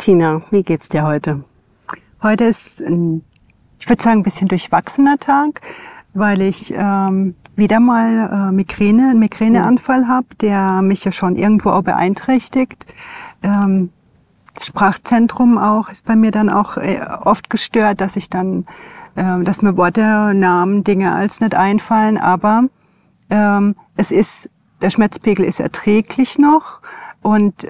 Martina, wie geht's dir heute? Heute ist ein, ich würde sagen, ein bisschen durchwachsener Tag, weil ich ähm, wieder mal äh, Migräne, einen Migräneanfall habe, der mich ja schon irgendwo auch beeinträchtigt. Ähm, das Sprachzentrum auch ist bei mir dann auch äh, oft gestört, dass ich dann, äh, dass mir Worte, Namen, Dinge als nicht einfallen, aber ähm, es ist, der Schmerzpegel ist erträglich noch und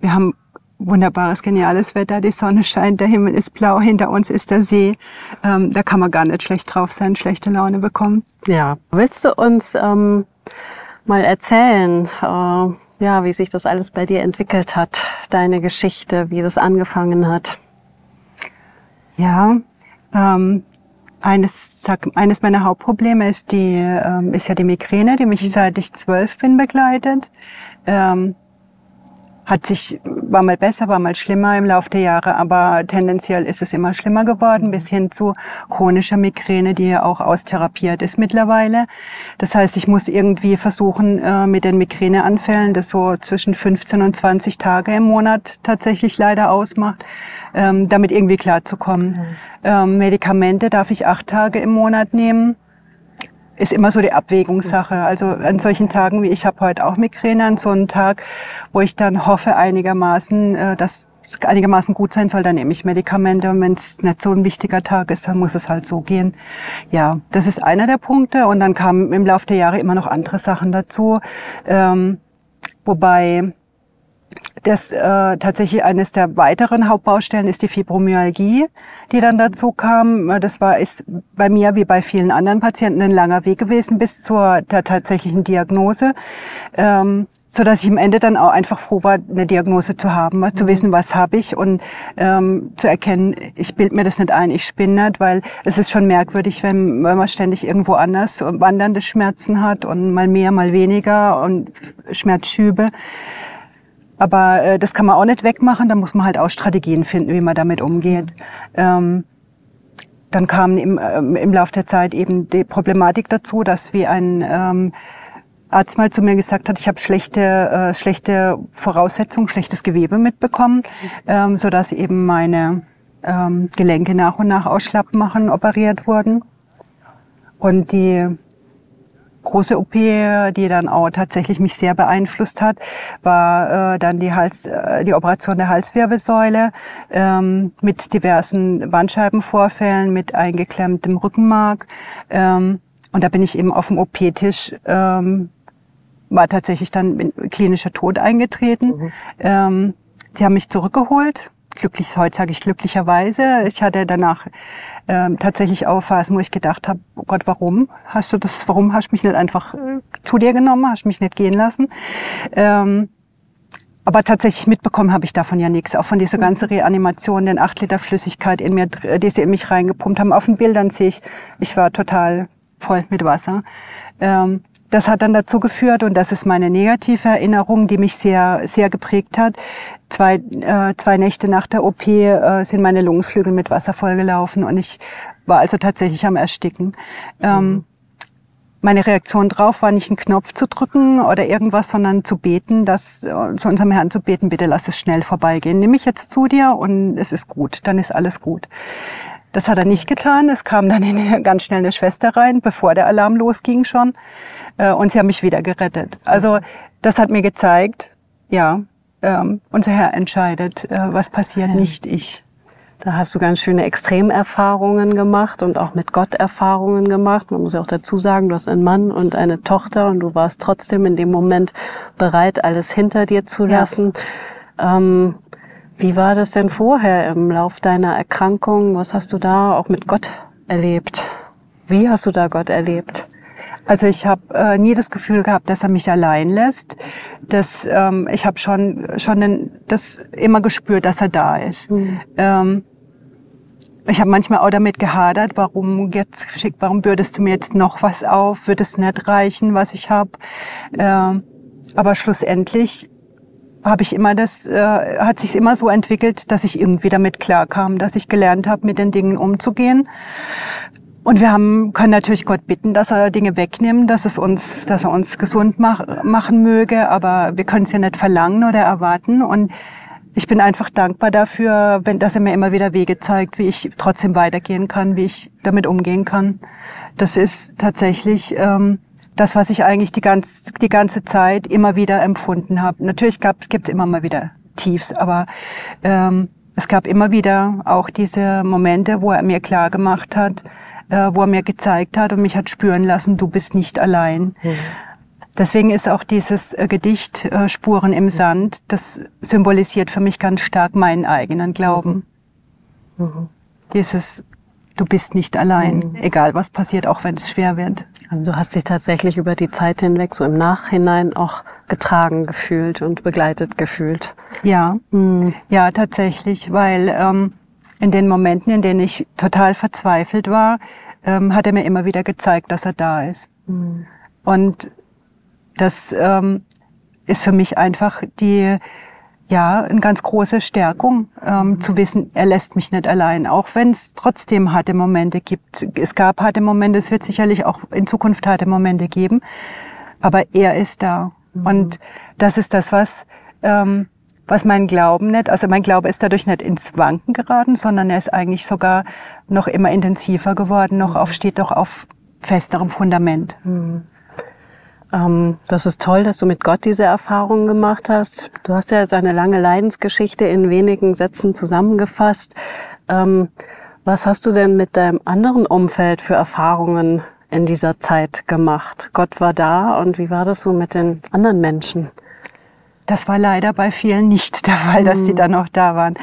wir haben wunderbares, geniales Wetter, die Sonne scheint, der Himmel ist blau, hinter uns ist der See. Ähm, da kann man gar nicht schlecht drauf sein, schlechte Laune bekommen. Ja, willst du uns ähm, mal erzählen, äh, ja, wie sich das alles bei dir entwickelt hat, deine Geschichte, wie das angefangen hat? Ja, ähm, eines, sag, eines meiner Hauptprobleme ist die, ähm, ist ja die Migräne, die mich seit ich zwölf bin begleitet. Ähm, hat sich, war mal besser, war mal schlimmer im Laufe der Jahre, aber tendenziell ist es immer schlimmer geworden, bis hin zu chronischer Migräne, die ja auch austherapiert ist mittlerweile. Das heißt, ich muss irgendwie versuchen, äh, mit den Migräneanfällen, das so zwischen 15 und 20 Tage im Monat tatsächlich leider ausmacht, ähm, damit irgendwie klarzukommen. Mhm. Ähm, Medikamente darf ich acht Tage im Monat nehmen ist immer so die Abwägungssache. Also an solchen Tagen wie ich habe heute auch Migräne, an so einem Tag, wo ich dann hoffe einigermaßen, äh, dass es einigermaßen gut sein soll, dann nehme ich Medikamente und wenn es nicht so ein wichtiger Tag ist, dann muss es halt so gehen. Ja, das ist einer der Punkte und dann kamen im Laufe der Jahre immer noch andere Sachen dazu, ähm, wobei das äh, tatsächlich eines der weiteren Hauptbaustellen ist die Fibromyalgie, die dann dazu kam. Das war ist bei mir wie bei vielen anderen Patienten ein langer Weg gewesen bis zur der tatsächlichen Diagnose, ähm, so dass ich am Ende dann auch einfach froh war, eine Diagnose zu haben, zu mhm. wissen, was habe ich und ähm, zu erkennen, ich bild mir das nicht ein, ich spinne nicht, weil es ist schon merkwürdig, wenn, wenn man ständig irgendwo anders wandernde Schmerzen hat und mal mehr, mal weniger und Schmerzschübe. Aber äh, das kann man auch nicht wegmachen, da muss man halt auch Strategien finden, wie man damit umgeht. Ähm, dann kam im, äh, im Laufe der Zeit eben die Problematik dazu, dass wie ein ähm, Arzt mal zu mir gesagt hat, ich habe schlechte, äh, schlechte Voraussetzungen, schlechtes Gewebe mitbekommen, ähm, so dass eben meine ähm, Gelenke nach und nach ausschlappen machen, operiert wurden. Und die große OP, die dann auch tatsächlich mich sehr beeinflusst hat, war äh, dann die Hals, äh, die Operation der Halswirbelsäule ähm, mit diversen Bandscheibenvorfällen, mit eingeklemmtem Rückenmark. Ähm, und da bin ich eben auf dem OP-Tisch ähm, war tatsächlich dann klinischer Tod eingetreten. Mhm. Ähm, die haben mich zurückgeholt. Glücklich, heute sage ich glücklicherweise. Ich hatte danach ähm, tatsächlich auch Phasen, wo ich gedacht habe, oh Gott, warum hast du das, warum hast du mich nicht einfach äh, zu dir genommen, hast mich nicht gehen lassen? Ähm, aber tatsächlich mitbekommen habe ich davon ja nichts. Auch von dieser ganzen mhm. Reanimation, den acht Liter Flüssigkeit in mir, die sie in mich reingepumpt haben. Auf den Bildern sehe ich, ich war total voll mit Wasser. Ähm, das hat dann dazu geführt, und das ist meine negative Erinnerung, die mich sehr, sehr geprägt hat. Zwei, äh, zwei Nächte nach der OP äh, sind meine Lungenflügel mit Wasser vollgelaufen und ich war also tatsächlich am Ersticken. Ähm, mhm. meine Reaktion drauf war nicht einen Knopf zu drücken oder irgendwas, sondern zu beten, dass, äh, zu unserem Herrn zu beten, bitte lass es schnell vorbeigehen. Nimm mich jetzt zu dir und es ist gut, dann ist alles gut. Das hat er nicht getan. Es kam dann in, ganz schnell eine Schwester rein, bevor der Alarm losging schon. Äh, und sie haben mich wieder gerettet. Also das hat mir gezeigt, ja, ähm, unser Herr entscheidet, äh, was passiert, nicht ich. Da hast du ganz schöne Extremerfahrungen gemacht und auch mit Gott Erfahrungen gemacht. Man muss ja auch dazu sagen, du hast einen Mann und eine Tochter und du warst trotzdem in dem Moment bereit, alles hinter dir zu lassen. Ja. Ähm, wie war das denn vorher im Lauf deiner Erkrankung? Was hast du da auch mit Gott erlebt? Wie hast du da Gott erlebt? Also ich habe äh, nie das Gefühl gehabt, dass er mich allein lässt. Das, ähm, ich habe schon schon den, das immer gespürt, dass er da ist. Mhm. Ähm, ich habe manchmal auch damit gehadert, warum jetzt warum bürdest du mir jetzt noch was auf? Wird es nicht reichen, was ich habe? Ähm, aber schlussendlich habe ich immer das, äh, hat sich immer so entwickelt, dass ich irgendwie damit klarkam, dass ich gelernt habe, mit den Dingen umzugehen. Und wir haben, können natürlich Gott bitten, dass er Dinge wegnimmt, dass es uns, dass er uns gesund mach, machen möge, aber wir können es ja nicht verlangen oder erwarten. Und ich bin einfach dankbar dafür, wenn, dass er mir immer wieder Wege zeigt, wie ich trotzdem weitergehen kann, wie ich damit umgehen kann. Das ist tatsächlich ähm, das, was ich eigentlich die, ganz, die ganze Zeit immer wieder empfunden habe. Natürlich gab, es gibt immer mal wieder Tiefs, aber ähm, es gab immer wieder auch diese Momente, wo er mir klar gemacht hat, äh, wo er mir gezeigt hat und mich hat spüren lassen, du bist nicht allein. Mhm. Deswegen ist auch dieses äh, Gedicht äh, Spuren im Sand, das symbolisiert für mich ganz stark meinen eigenen Glauben. Mhm. mhm. Dieses, du bist nicht allein, mhm. egal was passiert, auch wenn es schwer wird. Also du hast dich tatsächlich über die Zeit hinweg so im Nachhinein auch getragen gefühlt und begleitet gefühlt. Ja, mhm. ja tatsächlich, weil ähm, in den Momenten, in denen ich total verzweifelt war, ähm, hat er mir immer wieder gezeigt, dass er da ist. Mhm. Und das ähm, ist für mich einfach die, ja, eine ganz große Stärkung, ähm, mhm. zu wissen, er lässt mich nicht allein, auch wenn es trotzdem harte Momente gibt. Es gab harte Momente, es wird sicherlich auch in Zukunft harte Momente geben, aber er ist da. Mhm. Und das ist das, was, ähm, was mein Glauben nicht, also mein Glaube ist dadurch nicht ins Wanken geraten, sondern er ist eigentlich sogar noch immer intensiver geworden, noch auf, steht doch auf festerem Fundament. Mhm. Ähm, das ist toll, dass du mit Gott diese Erfahrungen gemacht hast. Du hast ja seine lange Leidensgeschichte in wenigen Sätzen zusammengefasst. Ähm, was hast du denn mit deinem anderen Umfeld für Erfahrungen in dieser Zeit gemacht? Gott war da und wie war das so mit den anderen Menschen? Das war leider bei vielen nicht der Fall, dass sie hm. dann noch da waren.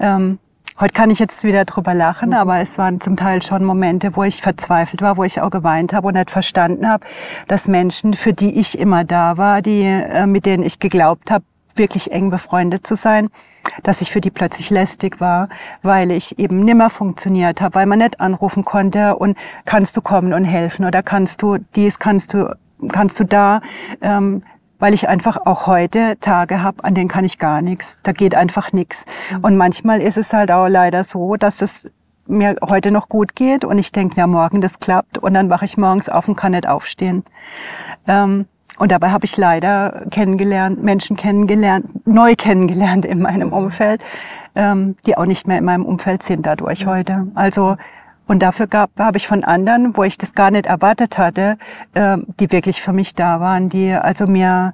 Ähm, Heute kann ich jetzt wieder drüber lachen, mhm. aber es waren zum Teil schon Momente, wo ich verzweifelt war, wo ich auch geweint habe und nicht verstanden habe, dass Menschen, für die ich immer da war, die äh, mit denen ich geglaubt habe, wirklich eng befreundet zu sein, dass ich für die plötzlich lästig war, weil ich eben nimmer funktioniert habe, weil man nicht anrufen konnte und kannst du kommen und helfen oder kannst du dies, kannst du kannst du da. Ähm, weil ich einfach auch heute Tage habe, an denen kann ich gar nichts. Da geht einfach nichts. Mhm. Und manchmal ist es halt auch leider so, dass es mir heute noch gut geht und ich denke, ja, morgen das klappt und dann wache ich morgens auf und kann nicht aufstehen. Ähm, und dabei habe ich leider kennengelernt, Menschen kennengelernt, neu kennengelernt in meinem Umfeld, ähm, die auch nicht mehr in meinem Umfeld sind dadurch mhm. heute. Also und dafür gab, habe ich von anderen, wo ich das gar nicht erwartet hatte, äh, die wirklich für mich da waren, die also mir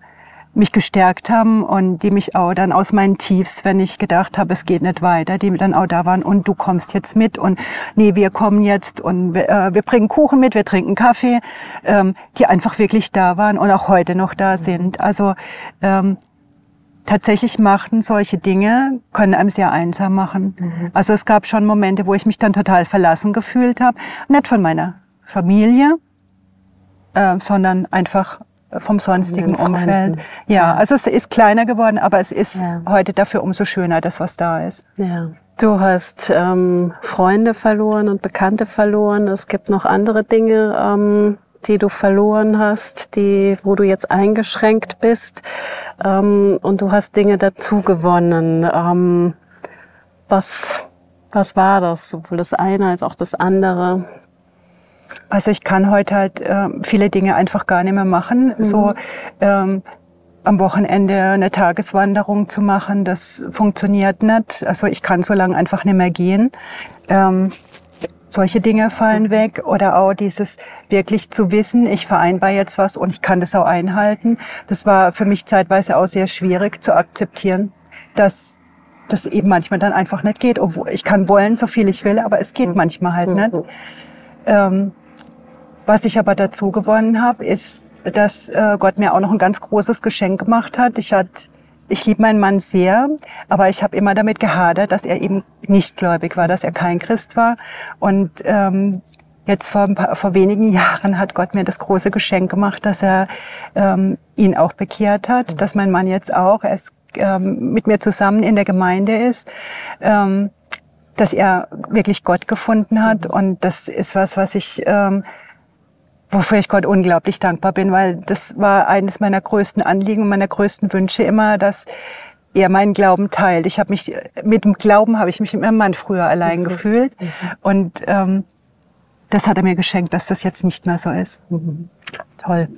mich gestärkt haben und die mich auch dann aus meinen Tiefs, wenn ich gedacht habe, es geht nicht weiter, die dann auch da waren und du kommst jetzt mit und nee, wir kommen jetzt und wir, äh, wir bringen Kuchen mit, wir trinken Kaffee, ähm, die einfach wirklich da waren und auch heute noch da sind. Also ähm, tatsächlich machten solche Dinge, können einem sehr einsam machen. Mhm. Also es gab schon Momente, wo ich mich dann total verlassen gefühlt habe. Nicht von meiner Familie, äh, sondern einfach vom sonstigen Umfeld. Ja, also es ist kleiner geworden, aber es ist ja. heute dafür umso schöner, das was da ist. Ja. Du hast ähm, Freunde verloren und Bekannte verloren. Es gibt noch andere Dinge, ähm, die du verloren hast, die, wo du jetzt eingeschränkt bist, ähm, und du hast Dinge dazu gewonnen. Ähm, was, was war das? Sowohl das eine als auch das andere? Also ich kann heute halt äh, viele Dinge einfach gar nicht mehr machen. Mhm. So ähm, am Wochenende eine Tageswanderung zu machen, das funktioniert nicht. Also ich kann so lange einfach nicht mehr gehen. Ähm, solche Dinge fallen mhm. weg oder auch dieses wirklich zu wissen, ich vereinbare jetzt was und ich kann das auch einhalten. Das war für mich zeitweise auch sehr schwierig zu akzeptieren, dass das eben manchmal dann einfach nicht geht. Obwohl ich kann wollen, so viel ich will, aber es geht mhm. manchmal halt nicht. Mhm. Ähm, was ich aber dazu gewonnen habe, ist, dass äh, Gott mir auch noch ein ganz großes Geschenk gemacht hat. Ich hatte ich liebe meinen Mann sehr, aber ich habe immer damit gehadert, dass er eben nicht gläubig war, dass er kein Christ war. Und ähm, jetzt vor, paar, vor wenigen Jahren hat Gott mir das große Geschenk gemacht, dass er ähm, ihn auch bekehrt hat, mhm. dass mein Mann jetzt auch er ist, ähm, mit mir zusammen in der Gemeinde ist. Ähm, dass er wirklich Gott gefunden hat. Mhm. Und das ist was, was ich ähm, wofür ich Gott unglaublich dankbar bin, weil das war eines meiner größten Anliegen und meiner größten Wünsche immer, dass er meinen Glauben teilt. Ich habe mich mit dem Glauben habe ich mich mit meinem Mann früher allein mhm. gefühlt mhm. und ähm, das hat er mir geschenkt, dass das jetzt nicht mehr so ist. Mhm. Toll.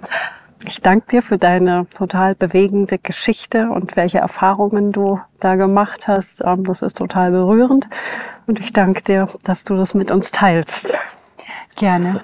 Ich danke dir für deine total bewegende Geschichte und welche Erfahrungen du da gemacht hast. Ähm, das ist total berührend. Und ich danke dir, dass du das mit uns teilst. Gerne.